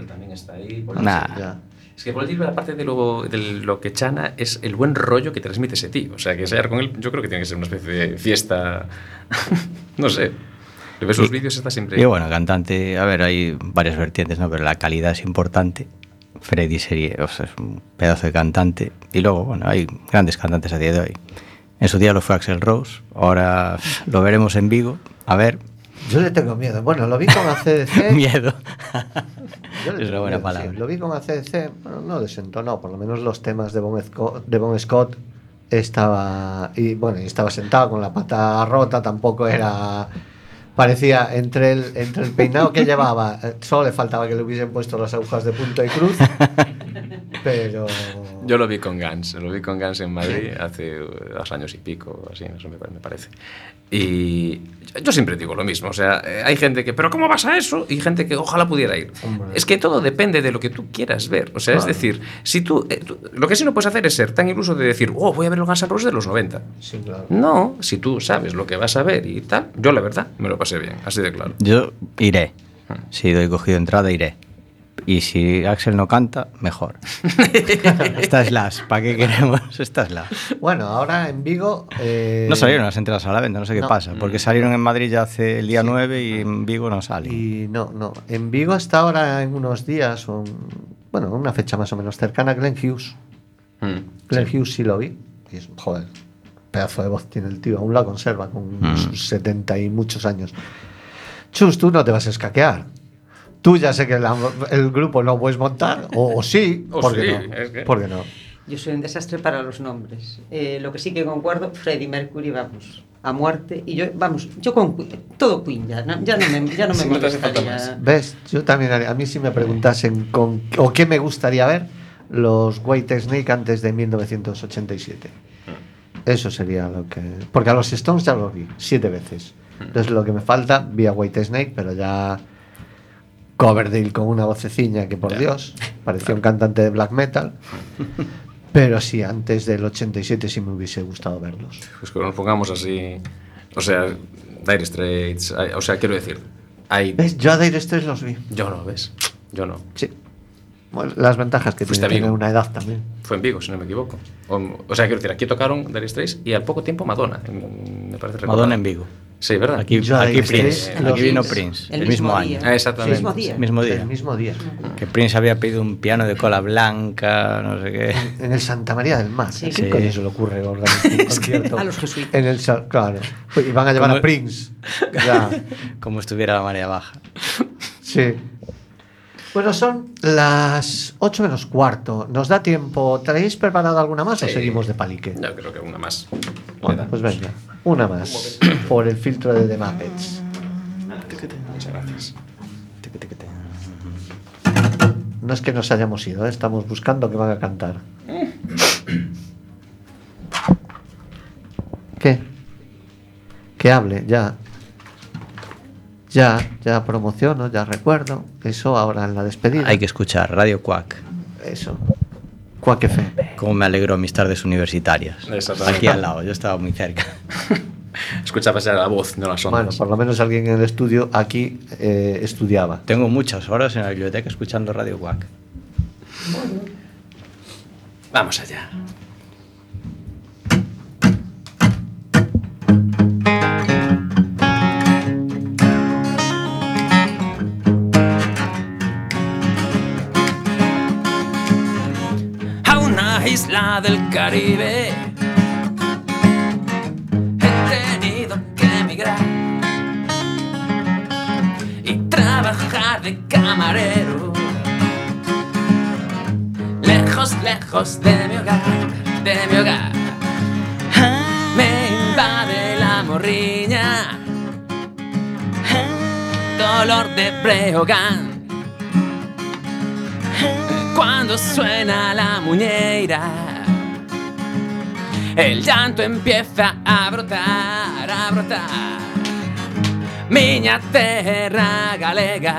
Nah. Es que por decir la parte de lo, de lo que chana es el buen rollo que transmite ese tío. O sea, que ensayar con él, yo creo que tiene que ser una especie de fiesta. no sé. Le ves los vídeos, está siempre. Y bueno, cantante, a ver, hay varias vertientes, ¿no? Pero la calidad es importante. Freddy sería, o sea, es un pedazo de cantante. Y luego, bueno, hay grandes cantantes a día de hoy. En su día lo fue Axel Rose, ahora lo veremos en Vigo. A ver, Yo le tengo miedo. Bueno, lo vi con ACDC. miedo. Es una buena miedo, palabra. sí. Lo vi con ACDC. Bueno, no desentonó. Por lo menos los temas de Bon Scott, de Bon Scott estaba. Y bueno, estaba sentado con la pata rota. Tampoco era. Parecía entre el, entre el peinado que llevaba, eh, solo le faltaba que le hubiesen puesto las agujas de punto y cruz. Pero. Yo lo vi con Guns, lo vi con Guns en Madrid hace uh, dos años y pico, así, me, pa- me parece. Y yo- siempre digo lo mismo, o sea, eh, hay gente que, pero ¿cómo vas a eso? Y gente que ojalá pudiera ir. Hombre. Es que todo depende de lo que tú quieras ver, o sea, es decir, si tú, eh, tú- lo que sí no puedes hacer es ser tan iluso de decir, oh, voy a ver los Guns N' Roses de los 90. Sí, claro. No, si tú sabes lo que vas a ver y tal, yo la verdad me lo pasé bien, así de claro. Yo iré. Si doy cogido entrada, iré. Y si Axel no canta, mejor. Esta es las. ¿Para qué queremos? Esta es la. Bueno, ahora en Vigo. eh, No salieron las entradas a la venta, no sé qué no. pasa. Porque salieron en Madrid ya hace el día 9 y en Vigo no salen. Y no, no. En Vigo hasta ahora, en unos días, en- bueno, una fecha más o menos cercana, Glenn Hughes. Mm. Glenn Hughes sí lo vi. Y es, joder, pedazo de voz tiene el tío. Aún la conserva con Mm. sus 70 y muchos años. Chus, tú no te vas a escaquear. Tú ya sé que la- el grupo no puedes montar, o, o sí, O ¿por qué sí, no? es que- ¿Por qué no? Yo soy un desastre para los nombres. Eh, lo que sí que concuerdo, Freddie Mercury, vamos, a muerte. Y yo, vamos, yo con Queen- todo Queen ya, no, ya no me, ya no me Sí, molestaría. ¿Ves? Yo también haría- A mí si me preguntasen con, o qué me gustaría ver, los White Snake antes de 1987. Eso sería lo que... Porque a los Stones ya los vi, siete veces. Entonces lo que me falta, vi a White Snake, pero ya... Coverdale con una voceciña que por Dios, parecía un cantante de black metal. Pero sí, antes del 87 sí me hubiese gustado verlos. Pues que nos pongamos así, o sea, Dire Straits, o sea, quiero decir, hay... ¿Ves? Yo a Dire Straits los vi. Yo no, ¿ves? Yo no. Sí. Bueno, las ventajas que Fuiste tiene tener una edad también. Fue en Vigo, si no me equivoco. O, o sea, quiero decir, aquí tocaron Dire Straits y al poco tiempo Madonna, en- me parece recordar. Madonna en Vigo. Sí, ¿verdad? Aquí, Yo aquí Prince. estoy- Aquí vino Prince. el El, mismo, mismo año. día. Exactamente. Mismo día. Mismo día. El mismo día. Que Prince había pedido un piano de cola blanca, no sé qué. En el Santa María del Mar. Sí. ¿Qué Sí. coño se le ocurre organizar un concierto? a los jesuitas. En el claro. Y van a llevar Como- a Prince. Ya. Como estuviera la marea baja. Sí. Bueno, son las 8 menos cuarto. ¿Nos da tiempo? ¿Traéis preparada alguna más o Sí. seguimos de palique? Yo creo que una más. Bueno, pues venga. Una más. Por el filtro de The Muppets. Muchas gracias. No es que nos hayamos ido, ¿eh? estamos buscando que van a cantar. ¿Qué? Que hable, ya. Ya, ya promociono, ya recuerdo. Eso ahora en la despedida. Hay que escuchar Radio Quack. Eso. Quack FM. Cómo me alegró mis tardes universitarias. Aquí al lado, yo estaba muy cerca. Escuchabas la voz, no las Bueno, ondas. por lo menos alguien en el estudio aquí eh, estudiaba. Tengo muchas horas en la biblioteca escuchando Radio Quack. Vamos allá. Del Caribe. He tenido que emigrar y trabajar de camarero. Lejos, lejos de mi hogar, de mi hogar. Me invade la morriña, dolor de Breogán cuando suena la muñeira. El llanto empieza a brotar, a brotar. Miña terra galega,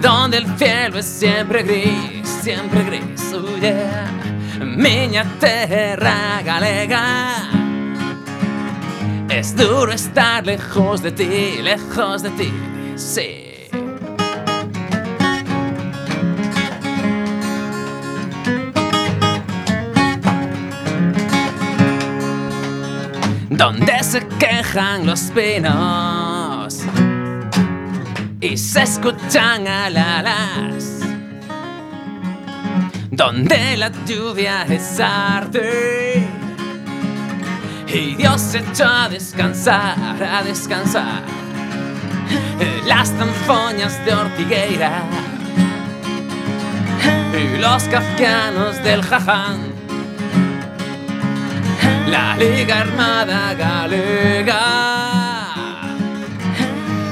donde el cielo es siempre gris, siempre gris. oh. Miña terra galega. Es duro estar lejos de ti, lejos de ti, sí. Donde se quejan los pinos y se escuchan alalas, donde la lluvia es arte y Dios se echó a descansar, a descansar las tanfoñas de Ortigueira y los kafkianos del Jaján. la Liga Armada Galega,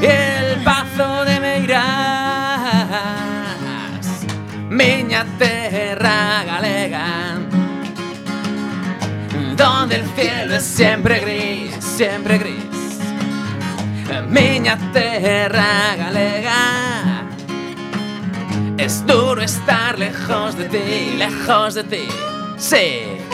el Pazo de Meirás, miña terra galega, donde el cielo es siempre gris, siempre gris. Miña terra galega. Es duro estar lejos de ti, lejos de ti. Sí.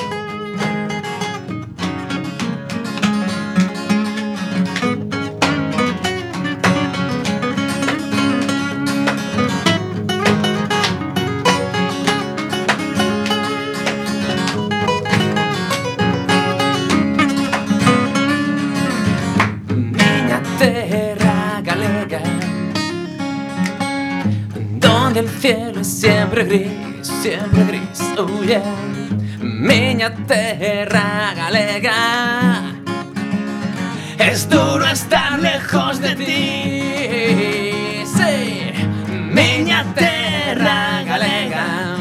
Siempre gris, siempre gris, oh yeah Miña terra galega. Es duro estar lejos de ti. Sí, miña terra galega.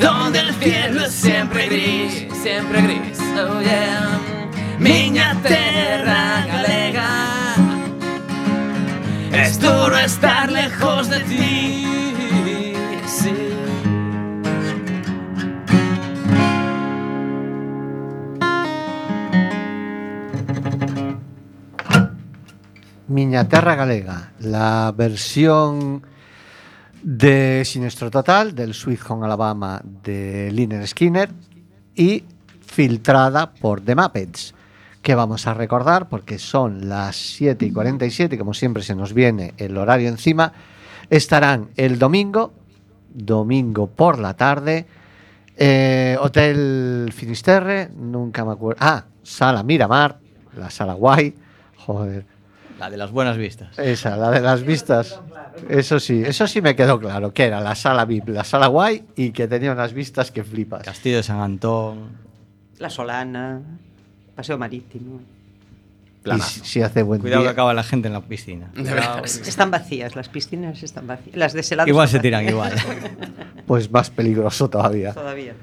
Donde el cielo es siempre gris, siempre gris, oh yeah Miña terra galega Es duro estar lejos de ti sí. Miña Terra Galega, la versión de Sinestro Total del Sweet Home Alabama de Liner Skinner y filtrada por The Muppets, que vamos a recordar porque son las 7 y 47, como siempre se nos viene el horario encima, estarán el domingo, domingo por la tarde, eh, Hotel Finisterre, nunca me acuerdo, ah, Sala Miramar, la Sala Guay, joder. La de las buenas vistas. Esa, la de las vistas. Eso sí, eso sí me quedó claro, que era la sala VIP, la sala guay y que tenía unas vistas que flipas. Castillo de San Antón. La Solana, Paseo Marítimo. Y si, si hace buen Cuidado que acaba la gente en la piscina. Están vacías, las piscinas están vacías. Las deseladas Igual se tiran igual. Pues más peligroso todavía. Todavía.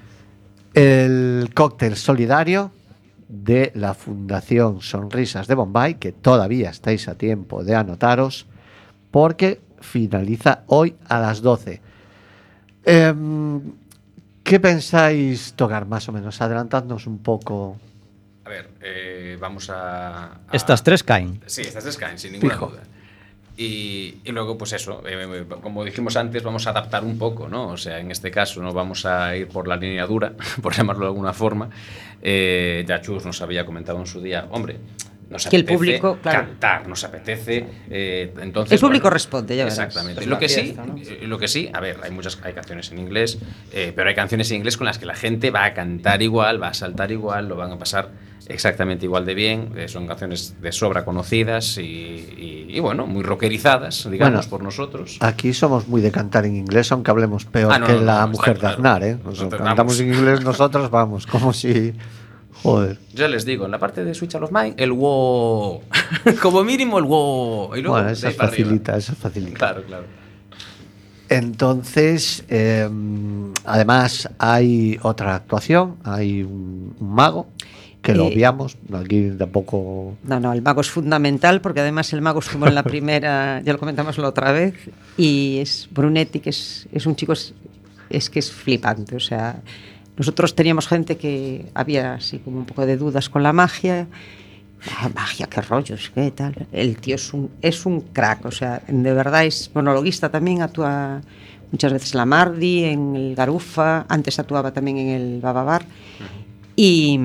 El cóctel solidario de la Fundación Sonrisas de Bombay, que todavía estáis a tiempo de anotaros, porque finaliza hoy a las 12. Em, ¿Qué pensáis tocar más o menos? Adelantadnos un poco. A ver, eh, vamos a, a- Estas tres caen. Sí, estas tres caen, sin ninguna Fijo. duda. Y, y luego, pues eso, eh, como dijimos antes, vamos a adaptar un poco, ¿no? O sea, en este caso no vamos a ir por la línea dura, por llamarlo de alguna forma. Eh, ya Chus nos había comentado en su día, hombre, nos Que el apetece público, claro. cantar, nos apetece. eh, entonces, El público responde, ya verás. Exactamente. Lo que sí, eh, lo que sí, a ver, hay muchas hay canciones en inglés, eh, pero hay canciones en inglés con las que la gente va a cantar igual, va a saltar igual, lo van a pasar exactamente igual de bien. eh, son canciones de sobra conocidas y, y- y, bueno, muy rockerizadas, digamos, Bueno, por nosotros. Aquí somos muy de cantar en inglés, aunque hablemos peor Ah, no, que no, la no, mujer está de claro. Aznar, ¿eh? Nos Nosotros cantamos vamos. en inglés nosotros, vamos, como si... Joder. Ya les digo, en la parte de Switch a los Mind, el wow. Como mínimo el wow. Y luego Bueno, arriba. facilita, esa facilita. Claro, claro. Entonces, eh, además hay otra actuación, hay un, un mago que lo obviamos, aquí tampoco... No, no, el mago es fundamental porque además el mago estuvo en la primera, ya lo comentamos la otra vez, y es Brunetti, que es, es un chico, es, es que es flipante. O sea, nosotros teníamos gente que había así como un poco de dudas con la magia. Ah, magia, qué rollos, qué tal. El tío es un, es un crack, o sea, de verdad es monologuista también, actúa muchas veces en la Mardi, en el Garufa, antes actuaba también en el Bababar. Y,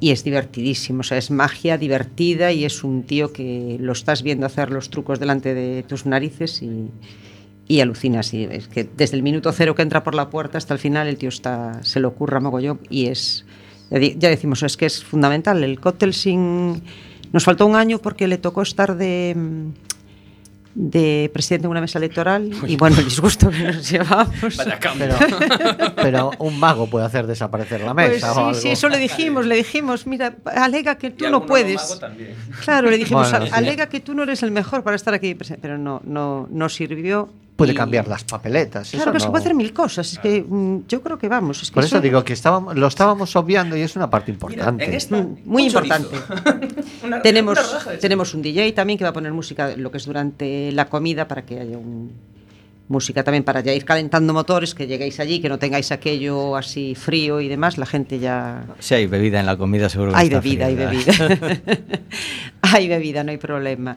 y es divertidísimo, o sea, es magia divertida y es un tío que lo estás viendo hacer los trucos delante de tus narices y, alucinas. Y es que desde el minuto cero que entra por la puerta hasta el final el tío está, se lo ocurra mogollón y es, Ya, decimos, es que es fundamental. El cóctel sin... Nos faltó un año porque le tocó estar de, de presidente de una mesa electoral y bueno, el disgusto que nos llevamos. Vaya cambio. Pero, pero un mago puede hacer desaparecer la Pues mesa. o sí, algo. sí, eso le dijimos, le dijimos, mira, alega que tú Y no puedes. mago también. Claro, le dijimos, Bueno, "A- sí. alega que tú no eres el mejor para estar aquí pero no, no, no sirvió. Puede cambiar las papeletas. Claro eso que se no- puede hacer mil cosas. Es que mm, yo creo que vamos. Es que Por eso eso- digo que estábamos, lo estábamos obviando y es una parte importante. en esta, Mm, muy un importante. Una- tenemos, una tenemos un DJ también que va a poner música lo que es durante la comida para que haya un, música también para ya ir calentando motores, que lleguéis allí, que no tengáis aquello así frío y demás, la gente ya... Si hay bebida en la comida, seguro que Hay está bebida, hay bebida. hay bebida, no hay problema.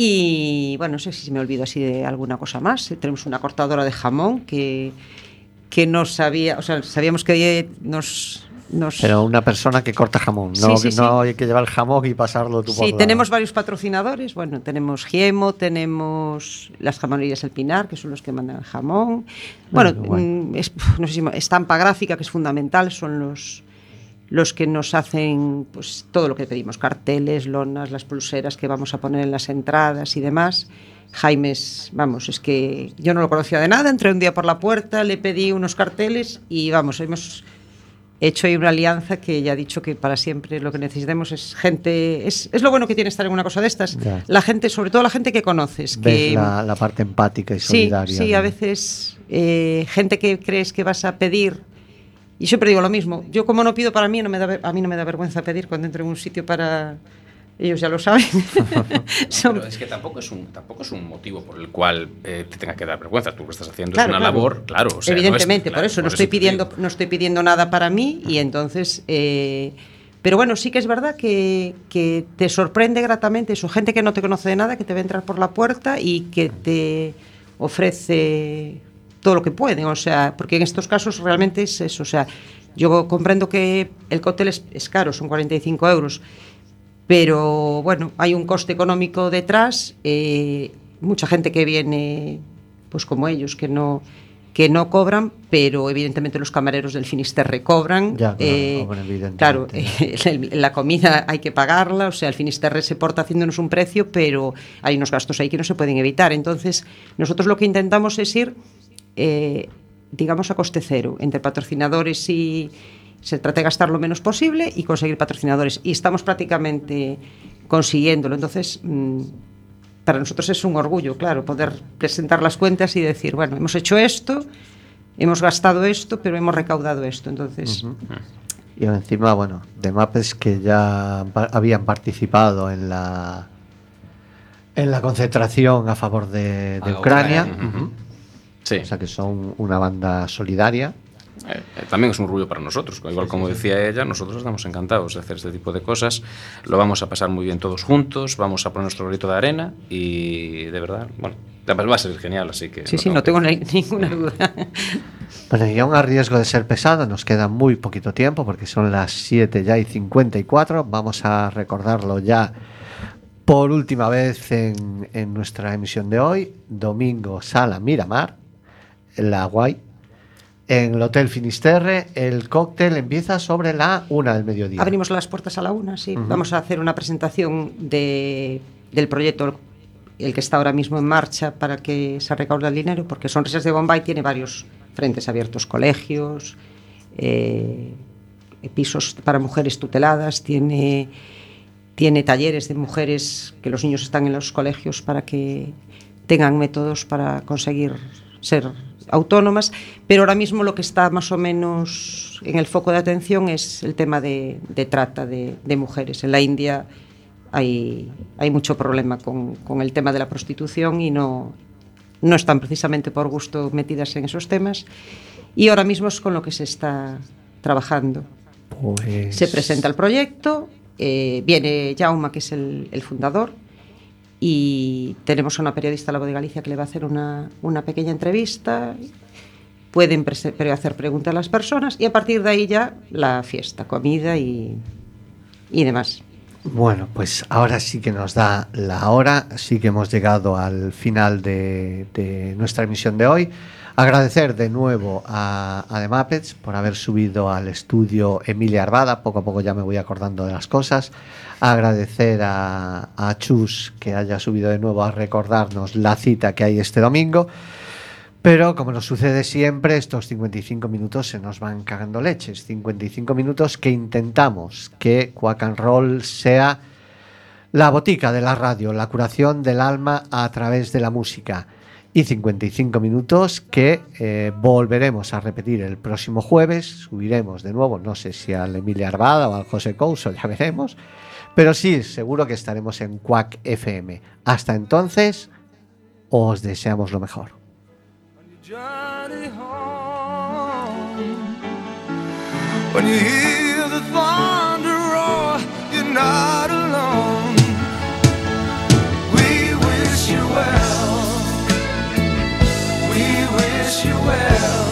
Y bueno, no sé si me olvido así de alguna cosa más. Tenemos una cortadora de jamón que, que no sabía, o sea, sabíamos que nos... nos Pero una persona que corta jamón, Sí, no, sí, no sí. hay que llevar el jamón y pasarlo tú por Sí, la- tenemos varios patrocinadores. Bueno, tenemos Giemo, tenemos las jamonerías El Pinar, que son los que mandan el jamón. Bueno, Bueno, mm, es- no sé si estampa gráfica, que es fundamental, son los los que nos hacen pues todo lo que pedimos, carteles, lonas, las pulseras que vamos a poner en las entradas y demás. Jaime es, vamos, es que yo no lo conocía de nada, entré un día por la puerta, le pedí unos carteles y vamos, hemos hecho ahí una alianza que ya ha dicho que para siempre lo que necesitemos es gente, es, es lo bueno que tiene estar en una cosa de estas, Ya. la gente, sobre todo la gente que conoces, que la, la parte empática y sí, solidaria. sí, de- a veces eh, gente que crees que vas a pedir y siempre digo lo mismo, yo como no pido para mí, no me da, a mí no me da vergüenza pedir cuando entro en un sitio para ellos ya lo saben. Son- Pero es que tampoco es un, tampoco es un motivo por el cual eh, te tenga que dar vergüenza. Tú lo que estás haciendo Claro, es una claro. labor, claro. o sea, no es- Evidentemente, por eso no estoy pidiendo, no estoy pidiendo nada para mí y entonces, eh, pero bueno, sí que es verdad que, que te sorprende gratamente eso, gente que no te conoce de nada, que te va a entrar por la puerta y que te ofrece todo lo que pueden, o sea, porque en estos casos realmente es eso, o sea, yo comprendo que el cóctel es, es caro, son 45 euros, pero bueno, hay un coste económico detrás, eh, mucha gente que viene, pues como ellos, que no que no cobran, pero evidentemente los camareros del Finisterre cobran. Ya, claro, eh, cobran, evidentemente. claro, eh, la comida hay que pagarla, o sea, el Finisterre se porta haciéndonos un precio, pero hay unos gastos ahí que no se pueden evitar. Entonces, nosotros lo que intentamos es ir, eh, digamos, a coste cero, entre patrocinadores y se trata de gastar lo menos posible y conseguir patrocinadores. Y estamos prácticamente consiguiéndolo. Entonces, mm, para nosotros es un orgullo, claro, poder presentar las cuentas y decir, bueno, hemos hecho esto, hemos gastado esto, pero hemos recaudado esto. Entonces, Y encima, bueno, de mapes que ya habían participado en la en la concentración a favor de, de A Ucrania. Sí. O sea que son una banda solidaria. Eh, eh, también es un orgullo para nosotros. Igual como decía ella, nosotros estamos encantados de hacer este tipo de cosas. Lo vamos a pasar muy bien todos juntos, vamos a poner nuestro grito de arena y de verdad, bueno, va a ser genial, así que... sí, lo sí, no tengo que- ni- ninguna duda. Bueno, y aún a riesgo de ser pesado, nos queda muy poquito tiempo porque son las 7 ya y 54. Vamos a recordarlo ya por última vez en, en nuestra emisión de hoy. Domingo, Sala Miramar, la Guay. En el Hotel Finisterre, el cóctel empieza sobre la una del mediodía. Abrimos las puertas a la una, sí. Vamos a hacer una presentación de, del proyecto, el que está ahora mismo en marcha para que se recaude el dinero, porque Sonrisas de Bombay tiene varios frentes abiertos, colegios, eh, pisos para mujeres tuteladas, tiene, tiene talleres de mujeres que los niños están en los colegios para que tengan métodos para conseguir ser autónomas, pero ahora mismo lo que está más o menos en el foco de atención es el tema de, de trata de, de mujeres. En la India hay, hay mucho problema con, con el tema de la prostitución y no, no están precisamente por gusto metidas en esos temas. Y ahora mismo es con lo que se está trabajando. Pues- Se presenta el proyecto, eh, viene Jauma, que es el, el fundador, y tenemos a una periodista, la voz de Galicia, que le va a hacer una, una pequeña entrevista. Pueden hacer preguntas a las personas y a partir de ahí ya la fiesta, comida y, y demás. Bueno, pues ahora sí que nos da la hora, sí que hemos llegado al final de, de nuestra emisión de hoy. Agradecer de nuevo a, a The Muppets por haber subido al estudio Emilia Arbada. Poco a poco ya me voy acordando de las cosas. Agradecer a, Chus que haya subido de nuevo a recordarnos la cita que hay este domingo. Pero como nos sucede siempre, estos 55 minutos se nos van cagando leches. 55 minutos que intentamos que Quack and Roll sea la botica de la radio, la curación del alma a través de la música. Y 55 minutos que eh, volveremos a repetir el próximo jueves. Subiremos de nuevo, no sé si al Emilia Arbada o al José Couso, ya veremos. Pero sí, seguro que estaremos en Quack FM. Hasta entonces, os deseamos lo mejor. When wish you well.